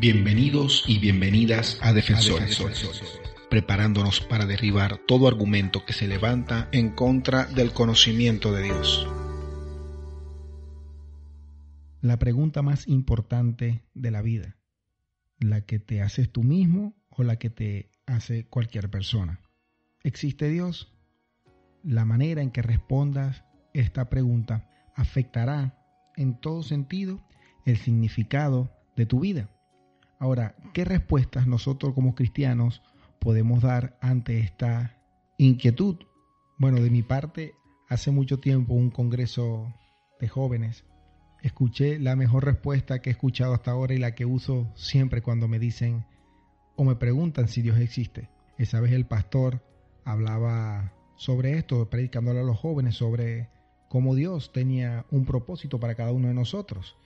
Bienvenidos y bienvenidas a Defensores, preparándonos para derribar todo argumento que se levanta en contra del conocimiento de Dios. La pregunta más importante de la vida, la que te haces tú mismo o la que te hace cualquier persona. ¿Existe Dios? La manera en que respondas esta pregunta afectará en todo sentido el significado de tu vida. Ahora, ¿qué respuestas nosotros como cristianos podemos dar ante esta inquietud? Bueno, de mi parte, hace mucho tiempo un congreso de jóvenes, escuché la mejor respuesta que he escuchado hasta ahora y la que uso siempre cuando me dicen o me preguntan si Dios existe. Esa vez el pastor hablaba sobre esto, predicándole a los jóvenes sobre cómo Dios tenía un propósito para cada uno de nosotros.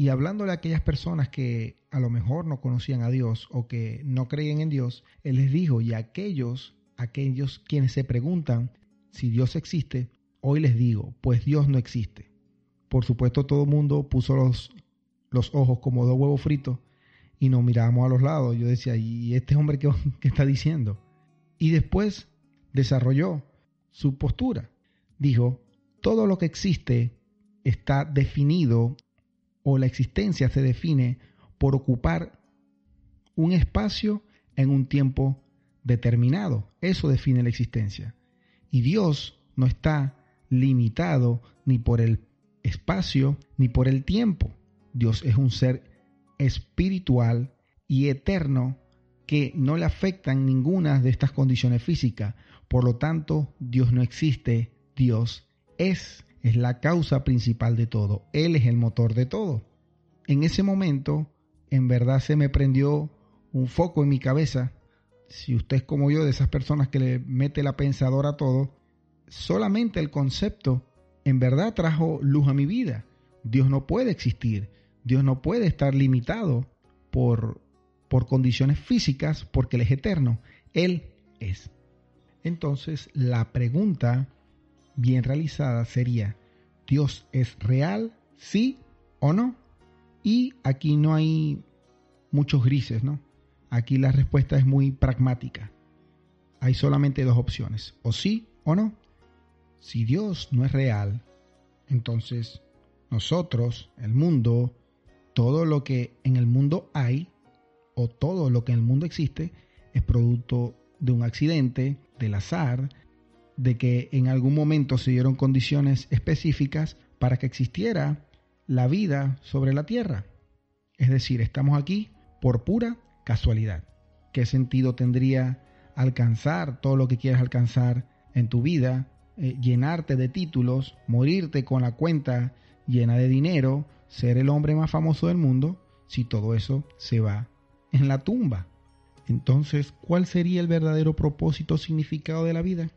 Y hablándole a aquellas personas que a lo mejor no conocían a Dios o que no creían en Dios, Él les dijo, y a aquellos, aquellos quienes se preguntan si Dios existe, hoy les digo, pues Dios no existe. Por supuesto todo el mundo puso los, los ojos como dos huevos fritos y nos mirábamos a los lados. Yo decía, ¿y este hombre qué, qué está diciendo? Y después desarrolló su postura. Dijo, todo lo que existe está definido o la existencia se define por ocupar un espacio en un tiempo determinado. Eso define la existencia. Y Dios no está limitado ni por el espacio ni por el tiempo. Dios es un ser espiritual y eterno que no le afectan ninguna de estas condiciones físicas. Por lo tanto, Dios no existe, Dios es, es la causa principal de todo, Él es el motor de todo. En ese momento, en verdad se me prendió un foco en mi cabeza. Si usted es como yo, de esas personas que le mete la pensadora a todo, solamente el concepto en verdad trajo luz a mi vida. Dios no puede existir, Dios no puede estar limitado por, por condiciones físicas porque Él es eterno, Él es. Entonces la pregunta bien realizada sería, ¿Dios es real? ¿Sí o no? Y aquí no hay muchos grises, ¿no? Aquí la respuesta es muy pragmática. Hay solamente dos opciones, o sí o no. Si Dios no es real, entonces nosotros, el mundo, todo lo que en el mundo hay, o todo lo que en el mundo existe, es producto de un accidente, del azar, de que en algún momento se dieron condiciones específicas para que existiera la vida sobre la tierra. Es decir, estamos aquí por pura casualidad. ¿Qué sentido tendría alcanzar todo lo que quieras alcanzar en tu vida, eh, llenarte de títulos, morirte con la cuenta llena de dinero, ser el hombre más famoso del mundo, si todo eso se va en la tumba? Entonces, ¿cuál sería el verdadero propósito significado de la vida?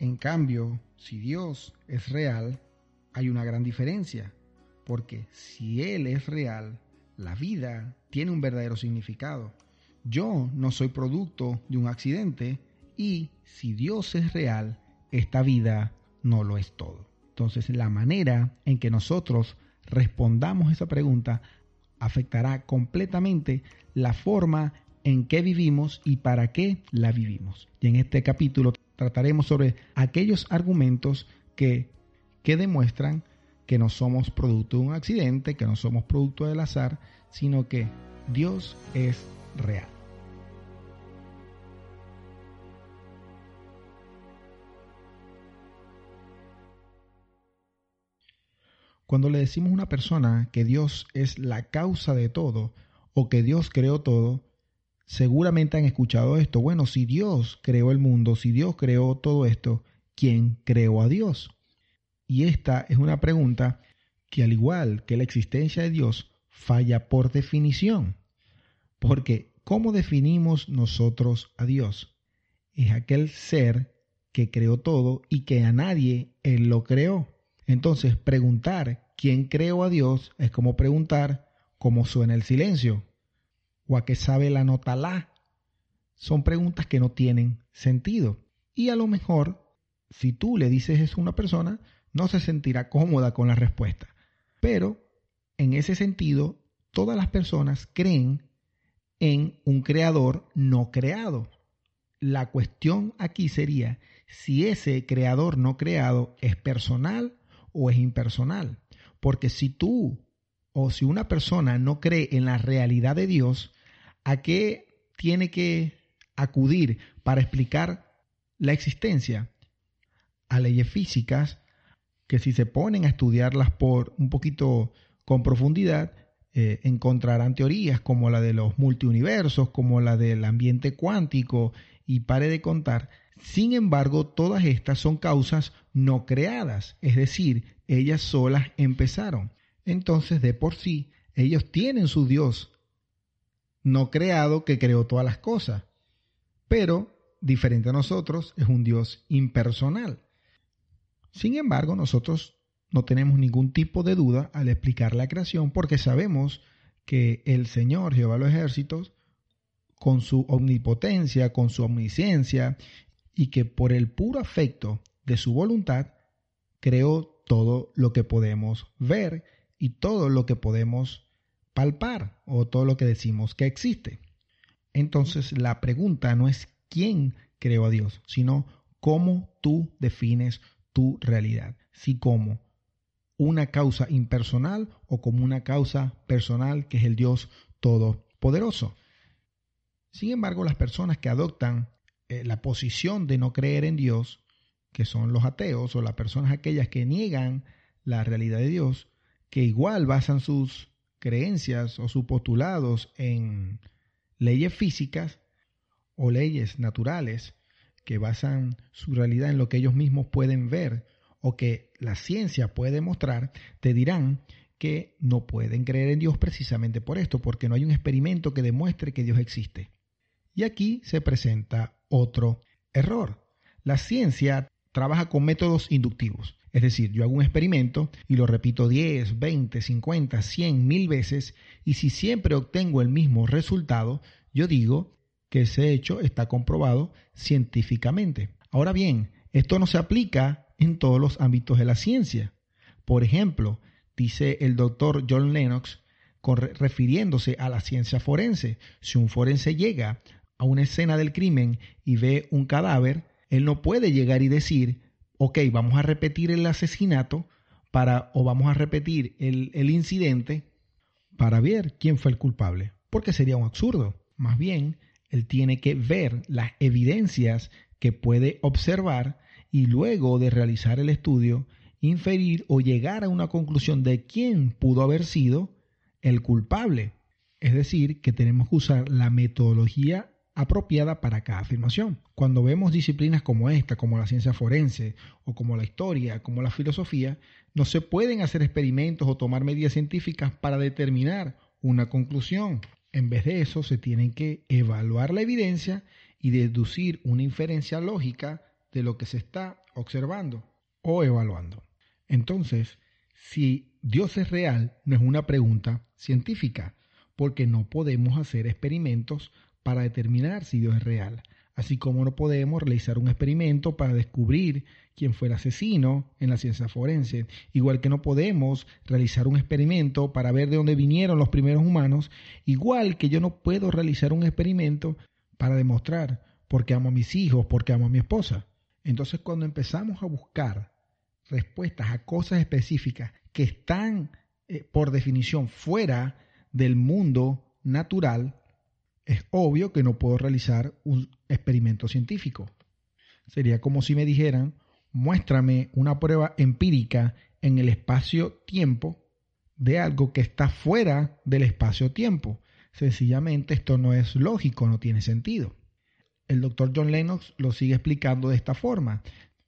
En cambio, si Dios es real, hay una gran diferencia, porque si Él es real, la vida tiene un verdadero significado. Yo no soy producto de un accidente y si Dios es real, esta vida no lo es todo. Entonces, la manera en que nosotros respondamos esa pregunta afectará completamente la forma en que vivimos y para qué la vivimos. Y en este capítulo trataremos sobre aquellos argumentos que, que demuestran que no somos producto de un accidente, que no somos producto del azar, sino que Dios es real. Cuando le decimos a una persona que Dios es la causa de todo o que Dios creó todo, seguramente han escuchado esto. Bueno, si Dios creó el mundo, si Dios creó todo esto, ¿quién creó a Dios? Y esta es una pregunta que al igual que la existencia de Dios, falla por definición. Porque ¿cómo definimos nosotros a Dios? Es aquel ser que creó todo y que a nadie Él lo creó. Entonces, preguntar quién creó a Dios es como preguntar cómo suena el silencio o a qué sabe la nota la. Son preguntas que no tienen sentido. Y a lo mejor, si tú le dices eso a una persona, no se sentirá cómoda con la respuesta. Pero, en ese sentido, todas las personas creen en un creador no creado. La cuestión aquí sería si ese creador no creado es personal o es impersonal. Porque si tú o si una persona no cree en la realidad de Dios, ¿a qué tiene que acudir para explicar la existencia? A leyes físicas que si se ponen a estudiarlas por un poquito con profundidad, eh, encontrarán teorías como la de los multiuniversos, como la del ambiente cuántico y pare de contar. Sin embargo, todas estas son causas no creadas, es decir, ellas solas empezaron. Entonces, de por sí, ellos tienen su Dios no creado que creó todas las cosas, pero diferente a nosotros, es un Dios impersonal. Sin embargo, nosotros no tenemos ningún tipo de duda al explicar la creación porque sabemos que el Señor, Jehová de los ejércitos, con su omnipotencia, con su omnisciencia, y que por el puro afecto de su voluntad, creó todo lo que podemos ver y todo lo que podemos palpar o todo lo que decimos que existe. Entonces la pregunta no es quién creó a Dios, sino cómo tú defines tu realidad. Si como una causa impersonal o como una causa personal que es el Dios Todopoderoso. Sin embargo, las personas que adoptan eh, la posición de no creer en Dios, que son los ateos o las personas aquellas que niegan la realidad de Dios, que igual basan sus creencias o sus postulados en leyes físicas o leyes naturales, que basan su realidad en lo que ellos mismos pueden ver o que la ciencia puede demostrar, te dirán que no pueden creer en Dios precisamente por esto, porque no hay un experimento que demuestre que Dios existe. Y aquí se presenta otro error. La ciencia trabaja con métodos inductivos. Es decir, yo hago un experimento y lo repito 10, 20, 50, 100, mil veces y si siempre obtengo el mismo resultado, yo digo que ese hecho está comprobado científicamente. Ahora bien, esto no se aplica en todos los ámbitos de la ciencia. Por ejemplo, dice el doctor John Lennox, refiriéndose a la ciencia forense, si un forense llega a una escena del crimen y ve un cadáver, él no puede llegar y decir, ok, vamos a repetir el asesinato para, o vamos a repetir el, el incidente para ver quién fue el culpable, porque sería un absurdo. Más bien, él tiene que ver las evidencias que puede observar y luego de realizar el estudio, inferir o llegar a una conclusión de quién pudo haber sido el culpable. Es decir, que tenemos que usar la metodología apropiada para cada afirmación. Cuando vemos disciplinas como esta, como la ciencia forense o como la historia, como la filosofía, no se pueden hacer experimentos o tomar medidas científicas para determinar una conclusión. En vez de eso, se tienen que evaluar la evidencia y deducir una inferencia lógica de lo que se está observando o evaluando. Entonces, si Dios es real, no es una pregunta científica, porque no podemos hacer experimentos para determinar si Dios es real, así como no podemos realizar un experimento para descubrir quién fue el asesino en la ciencia forense, igual que no podemos realizar un experimento para ver de dónde vinieron los primeros humanos, igual que yo no puedo realizar un experimento para demostrar por qué amo a mis hijos, por qué amo a mi esposa. Entonces cuando empezamos a buscar respuestas a cosas específicas que están eh, por definición fuera del mundo natural, es obvio que no puedo realizar un experimento científico. Sería como si me dijeran, muéstrame una prueba empírica en el espacio-tiempo de algo que está fuera del espacio-tiempo. Sencillamente esto no es lógico, no tiene sentido el doctor John Lennox lo sigue explicando de esta forma.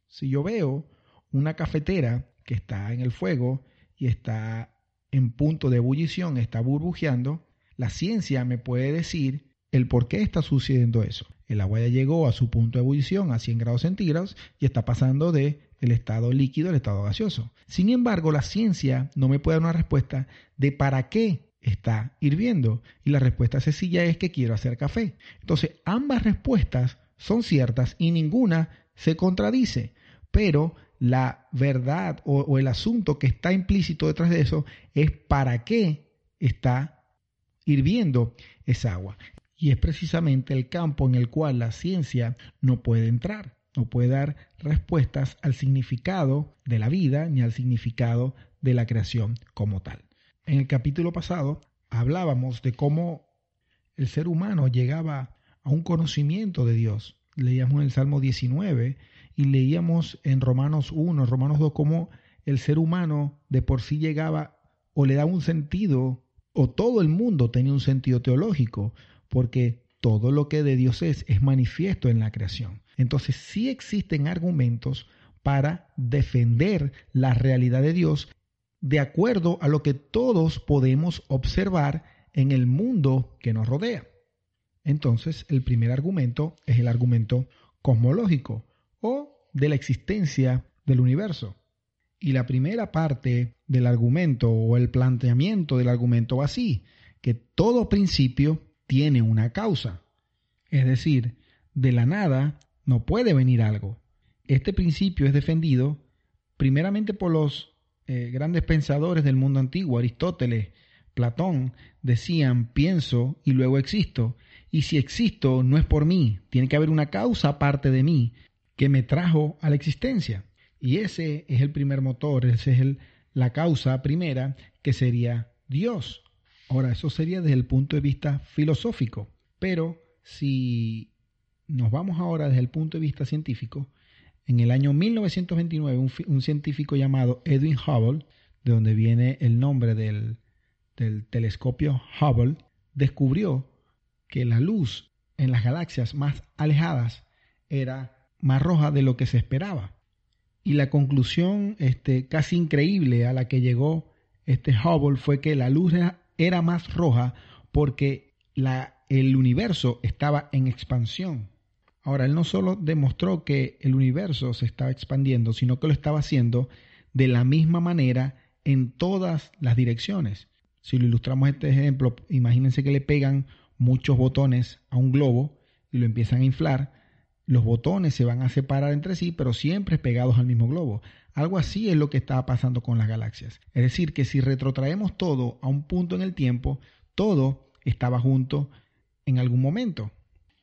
Si yo veo una cafetera que está en el fuego y está en punto de ebullición, está burbujeando, la ciencia me puede decir el por qué está sucediendo eso. El agua ya llegó a su punto de ebullición a 100 grados centígrados y está pasando de el estado líquido al estado gaseoso. Sin embargo, la ciencia no me puede dar una respuesta de para qué está hirviendo? Y la respuesta sencilla es que quiero hacer café. Entonces, ambas respuestas son ciertas y ninguna se contradice, pero la verdad o, el asunto que está implícito detrás de eso es para qué está hirviendo esa agua. Y es precisamente el campo en el cual la ciencia no puede entrar, no puede dar respuestas al significado de la vida ni al significado de la creación como tal. En el capítulo pasado hablábamos de cómo el ser humano llegaba a un conocimiento de Dios. Leíamos en el Salmo 19 y leíamos en Romanos 1, Romanos 2, cómo el ser humano de por sí llegaba o le da un sentido, o todo el mundo tenía un sentido teológico, porque todo lo que de Dios es es manifiesto en la creación. Entonces sí existen argumentos para defender la realidad de Dios de acuerdo a lo que todos podemos observar en el mundo que nos rodea. Entonces, el primer argumento es el argumento cosmológico o de la existencia del universo. Y la primera parte del argumento o el planteamiento del argumento va así, que todo principio tiene una causa. Es decir, de la nada no puede venir algo. Este principio es defendido primeramente por los eh, grandes pensadores del mundo antiguo, Aristóteles, Platón, decían pienso y luego existo. Y si existo no es por mí, tiene que haber una causa aparte de mí que me trajo a la existencia. Y ese es el primer motor, esa es el, la causa primera que sería Dios. Ahora, eso sería desde el punto de vista filosófico. Pero si nos vamos ahora desde el punto de vista científico, en el año 1929, un, científico llamado Edwin Hubble, de donde viene el nombre del, del telescopio Hubble, descubrió que la luz en las galaxias más alejadas era más roja de lo que se esperaba. Y la conclusión este, casi increíble a la que llegó este Hubble fue que la luz era, más roja porque la, el universo estaba en expansión. Ahora, él no solo demostró que el universo se estaba expandiendo, sino que lo estaba haciendo de la misma manera en todas las direcciones. Si lo ilustramos este ejemplo, imagínense que le pegan muchos botones a un globo y lo empiezan a inflar. Los botones se van a separar entre sí, pero siempre pegados al mismo globo. Algo así es lo que estaba pasando con las galaxias. Es decir, que si retrotraemos todo a un punto en el tiempo, todo estaba junto en algún momento.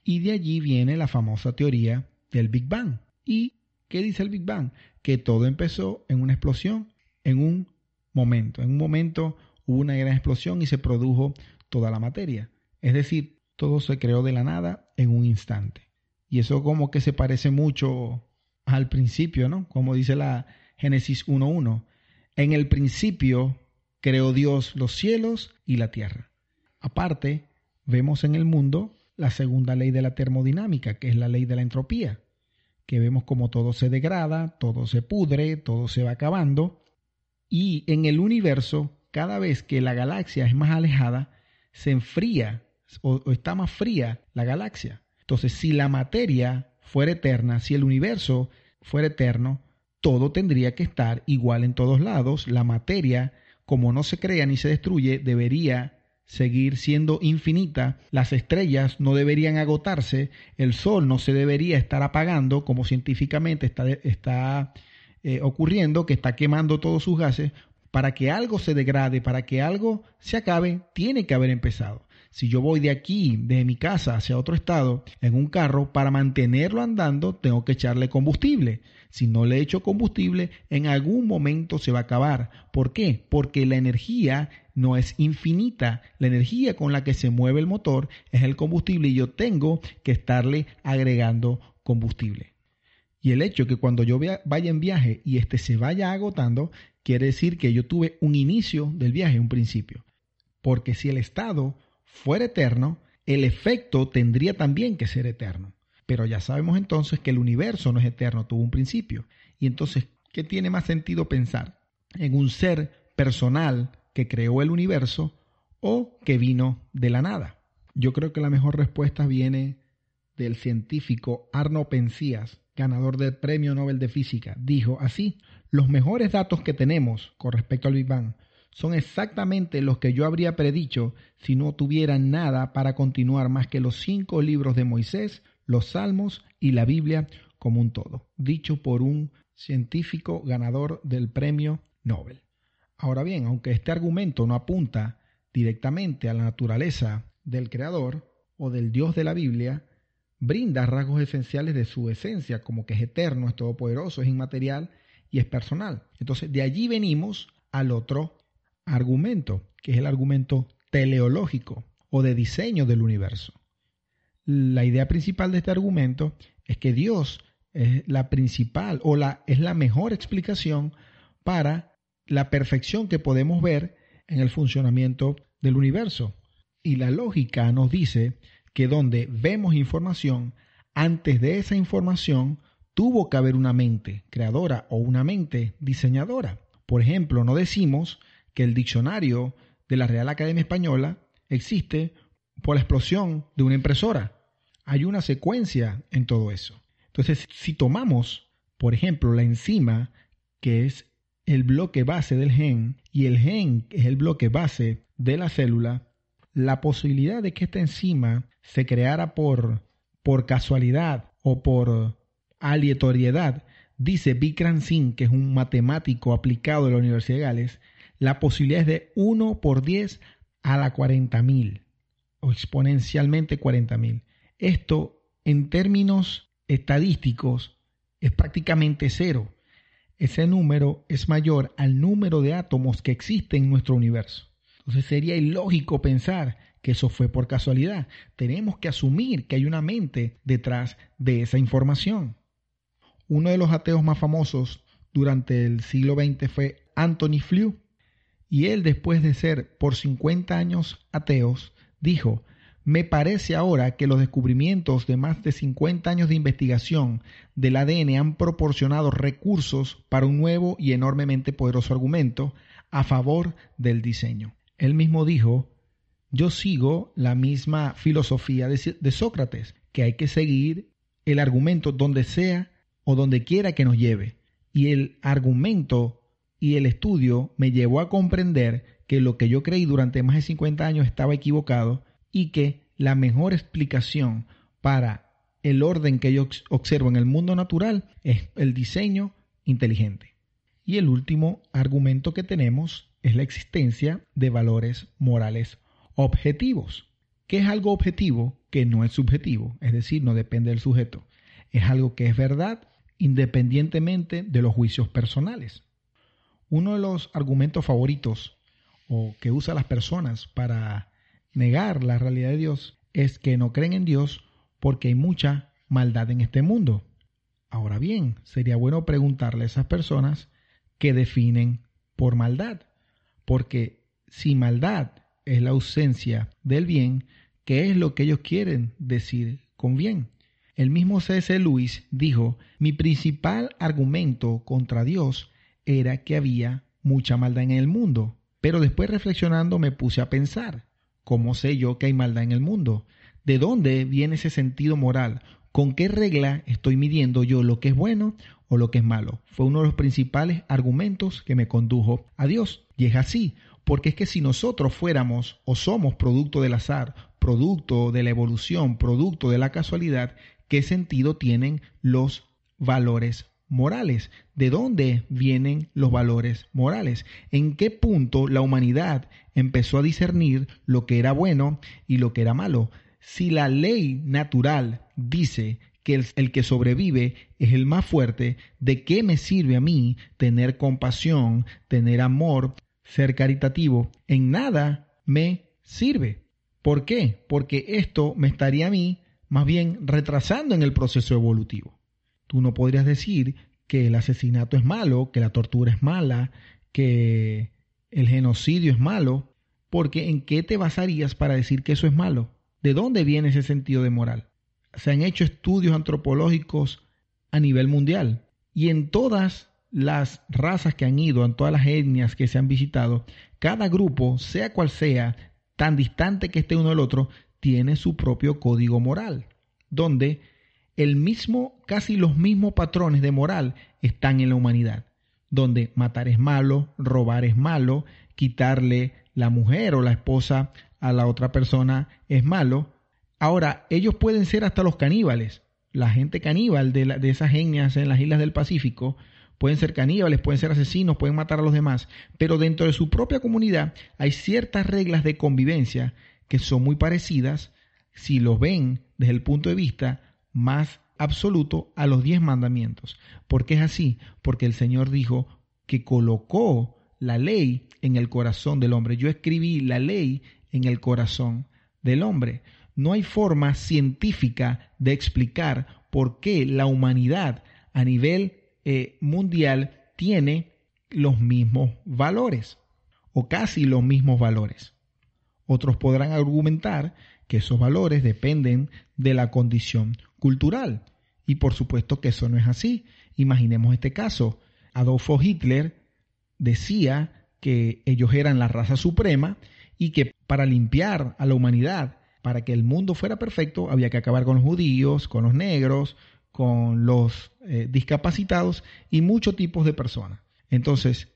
Y de allí viene la famosa teoría del Big Bang. ¿Y qué dice el Big Bang? Que todo empezó en una explosión, en un momento. En un momento hubo una gran explosión y se produjo toda la materia. Es decir, todo se creó de la nada en un instante. Y eso como que se parece mucho al principio, ¿no? Como dice la Génesis 1.1. En el principio creó Dios los cielos y la tierra. Aparte, vemos en el mundo la segunda ley de la termodinámica, que es la ley de la entropía, que vemos como todo se degrada, todo se pudre, todo se va acabando, y en el universo, cada vez que la galaxia es más alejada, se enfría o, está más fría la galaxia. Entonces, si la materia fuera eterna, si el universo fuera eterno, todo tendría que estar igual en todos lados. La materia, como no se crea ni se destruye, debería seguir siendo infinita, las estrellas no deberían agotarse, el sol no se debería estar apagando como científicamente está, está eh, ocurriendo, que está quemando todos sus gases, para que algo se degrade, para que algo se acabe, tiene que haber empezado. Si yo voy de aquí, de mi casa hacia otro estado, en un carro, para mantenerlo andando, tengo que echarle combustible. Si no le echo combustible, en algún momento se va a acabar. ¿Por qué? Porque la energía no es infinita. La energía con la que se mueve el motor es el combustible y yo tengo que estarle agregando combustible. Y el hecho que cuando yo vaya en viaje y este se vaya agotando, quiere decir que yo tuve un inicio del viaje, un principio. Porque si el estado fuera eterno, el efecto tendría también que ser eterno. Pero ya sabemos entonces que el universo no es eterno, tuvo un principio. Y entonces, ¿qué tiene más sentido pensar? En un ser personal que creó el universo o que vino de la nada? Yo creo que la mejor respuesta viene del científico Arno Pensías, ganador del Premio Nobel de Física. Dijo así, los mejores datos que tenemos con respecto al Big Bang son exactamente los que yo habría predicho si no tuviera nada para continuar más que los cinco libros de Moisés, los Salmos y la Biblia como un todo, dicho por un científico ganador del Premio Nobel. Ahora bien, aunque este argumento no apunta directamente a la naturaleza del creador o del Dios de la Biblia brinda rasgos esenciales de su esencia, como que es eterno, es todopoderoso, es inmaterial y es personal. Entonces, de allí venimos al otro argumento, que es el argumento teleológico o de diseño del universo. La idea principal de este argumento es que Dios es la principal o la, es la mejor explicación para la perfección que podemos ver en el funcionamiento del universo. Y la lógica nos dice que donde vemos información, antes de esa información tuvo que haber una mente creadora o una mente diseñadora. Por ejemplo, no decimos que el diccionario de la Real Academia Española existe por la explosión de una impresora. Hay una secuencia en todo eso. Entonces, si tomamos, por ejemplo, la enzima, que es el bloque base del gen, y el gen es el bloque base de la célula, la posibilidad de que esta enzima se creara por, por casualidad o por aleatoriedad, dice Vikram Singh, que es un matemático aplicado de la Universidad de Gales, la posibilidad es de 1 por 10 a la 40.000 o exponencialmente 40.000. Esto en términos estadísticos es prácticamente cero. Ese número es mayor al número de átomos que existen en nuestro universo. Entonces sería ilógico pensar que eso fue por casualidad. Tenemos que asumir que hay una mente detrás de esa información. Uno de los ateos más famosos durante el siglo XX fue Anthony Flew, y él después de ser por 50 años ateos, dijo, me parece ahora que los descubrimientos de más de 50 años de investigación del ADN han proporcionado recursos para un nuevo y enormemente poderoso argumento a favor del diseño. Él mismo dijo, yo sigo la misma filosofía de, Sócrates, que hay que seguir el argumento donde sea o donde quiera que nos lleve. Y el argumento y el estudio me llevó a comprender que lo que yo creí durante más de 50 años estaba equivocado y que la mejor explicación para el orden que yo observo en el mundo natural es el diseño inteligente. Y el último argumento que tenemos es la existencia de valores morales objetivos. ¿Qué es algo objetivo que no es subjetivo? Es decir, no depende del sujeto. Es algo que es verdad independientemente de los juicios personales. Uno de los argumentos favoritos o que usan las personas para negar la realidad de Dios es que no creen en Dios porque hay mucha maldad en este mundo. Ahora bien, sería bueno preguntarle a esas personas qué definen por maldad, porque si maldad es la ausencia del bien, que es lo que ellos quieren decir con bien. El mismo C.S. Lewis dijo, mi principal argumento contra Dios era que había mucha maldad en el mundo, pero después reflexionando me puse a pensar, ¿cómo sé yo que hay maldad en el mundo? ¿De dónde viene ese sentido moral? ¿Con qué regla estoy midiendo yo lo que es bueno o lo que es malo? Fue uno de los principales argumentos que me condujo a Dios. Y es así, porque es que si nosotros fuéramos o somos producto del azar, producto de la evolución, producto de la casualidad, ¿qué sentido tienen los valores morales? ¿De dónde vienen los valores morales? ¿En qué punto la humanidad empezó a discernir lo que era bueno y lo que era malo? Si la ley natural dice que el, el, que sobrevive es el más fuerte, ¿de qué me sirve a mí tener compasión, tener amor, ser caritativo, en nada me sirve. ¿Por qué? Porque esto me estaría a mí más bien retrasando en el proceso evolutivo. Tú no podrías decir que el asesinato es malo, que la tortura es mala, que el genocidio es malo, porque ¿en qué te basarías para decir que eso es malo? ¿De dónde viene ese sentido de moral? Se han hecho estudios antropológicos a nivel mundial y en todas las razas que han ido, en todas las etnias que se han visitado, cada grupo, sea cual sea, tan distante que esté uno del otro, tiene su propio código moral, donde el mismo, casi los mismos patrones de moral están en la humanidad, donde matar es malo, robar es malo, quitarle la mujer o la esposa a la otra persona es malo. Ahora, ellos pueden ser hasta los caníbales, la gente caníbal de, de esas etnias en las islas del Pacífico, pueden ser caníbales, pueden ser asesinos, pueden matar a los demás, pero dentro de su propia comunidad hay ciertas reglas de convivencia que son muy parecidas si lo ven desde el punto de vista más absoluto a los diez mandamientos. ¿Por qué es así? Porque el Señor dijo que colocó la ley en el corazón del hombre. Yo escribí la ley en el corazón del hombre. No hay forma científica de explicar por qué la humanidad a nivel eh, mundial tiene los mismos valores o casi los mismos valores. Otros podrán argumentar que esos valores dependen de la condición cultural. Y por supuesto que eso no es así. Imaginemos este caso. Adolfo Hitler decía que ellos eran la raza suprema y que para limpiar a la humanidad, para que el mundo fuera perfecto, había que acabar con los judíos, con los negros, con los eh, discapacitados y muchos tipos de personas. Entonces,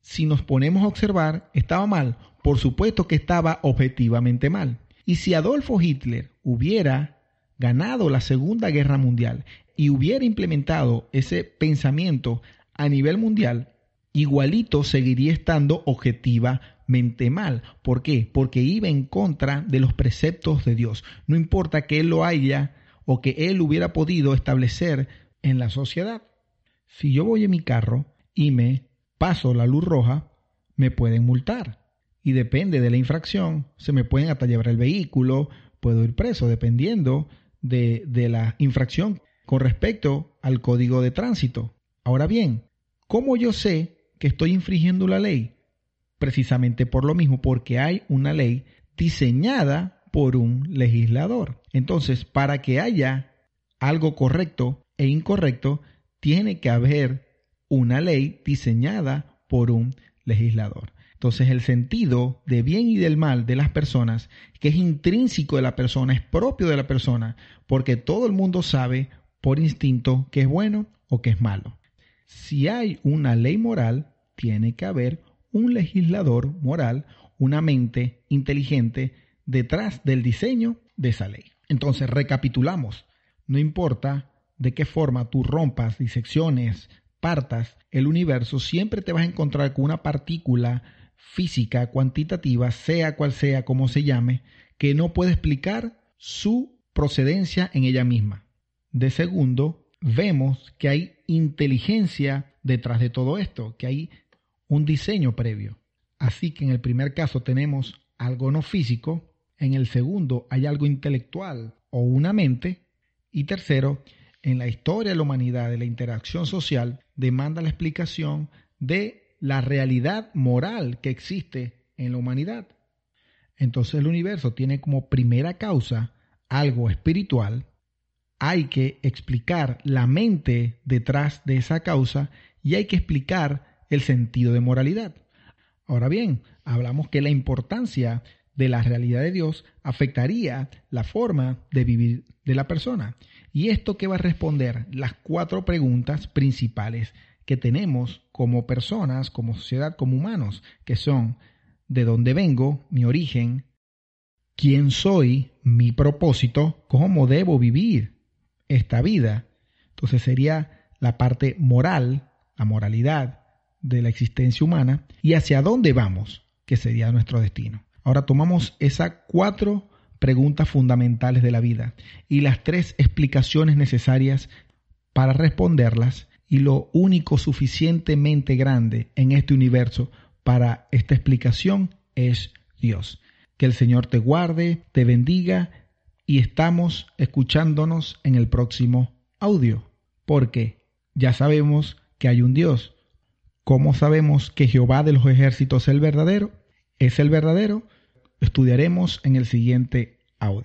si nos ponemos a observar, ¿estaba mal? Por supuesto que estaba objetivamente mal. Y si Adolfo Hitler hubiera ganado la Segunda Guerra Mundial y hubiera implementado ese pensamiento a nivel mundial, igualito seguiría estando objetivamente mal. ¿Por qué? Porque iba en contra de los preceptos de Dios. No importa que él lo haya o que él hubiera podido establecer en la sociedad. Si yo voy en mi carro y me paso la luz roja, me pueden multar. Y depende de la infracción, se me pueden hasta llevar el vehículo, puedo ir preso, dependiendo de, de la infracción con respecto al código de tránsito. Ahora bien, ¿cómo yo sé que estoy infringiendo la ley? Precisamente por lo mismo, porque hay una ley diseñada por un legislador. Entonces, para que haya algo correcto e incorrecto, tiene que haber una ley diseñada por un legislador. Entonces el sentido de bien y del mal de las personas, que es intrínseco de la persona, es propio de la persona, porque todo el mundo sabe por instinto que es bueno o que es malo. Si hay una ley moral, tiene que haber un legislador moral, una mente inteligente detrás del diseño de esa ley. Entonces, recapitulamos. No importa de qué forma tú rompas, disecciones, partas el universo, siempre te vas a encontrar con una partícula física cuantitativa, sea cual sea como se llame, que no puede explicar su procedencia en ella misma. De segundo, vemos que hay inteligencia detrás de todo esto, que hay un diseño previo. Así que en el primer caso tenemos algo no físico, en el segundo hay algo intelectual o una mente, y tercero, en la historia de la humanidad, de la interacción social, demanda la explicación de la realidad moral que existe en la humanidad. Entonces el universo tiene como primera causa algo espiritual, hay que explicar la mente detrás de esa causa y hay que explicar el sentido de moralidad. Ahora bien, hablamos que la importancia de la realidad de Dios afectaría la forma de vivir de la persona. ¿Y esto qué va a responder? Las cuatro preguntas principales que tenemos como personas, como sociedad, como humanos, que son de dónde vengo, mi origen, quién soy, mi propósito, cómo debo vivir esta vida. Entonces sería la parte moral, la moralidad de la existencia humana y hacia dónde vamos, que sería nuestro destino. Ahora tomamos esas cuatro preguntas fundamentales de la vida y las tres explicaciones necesarias para responderlas y lo único suficientemente grande en este universo para esta explicación es Dios. Que el Señor te guarde, te bendiga y estamos escuchándonos en el próximo audio, porque ya sabemos que hay un Dios. ¿Cómo sabemos que Jehová de los ejércitos es el verdadero? Es el verdadero. Estudiaremos en el siguiente audio.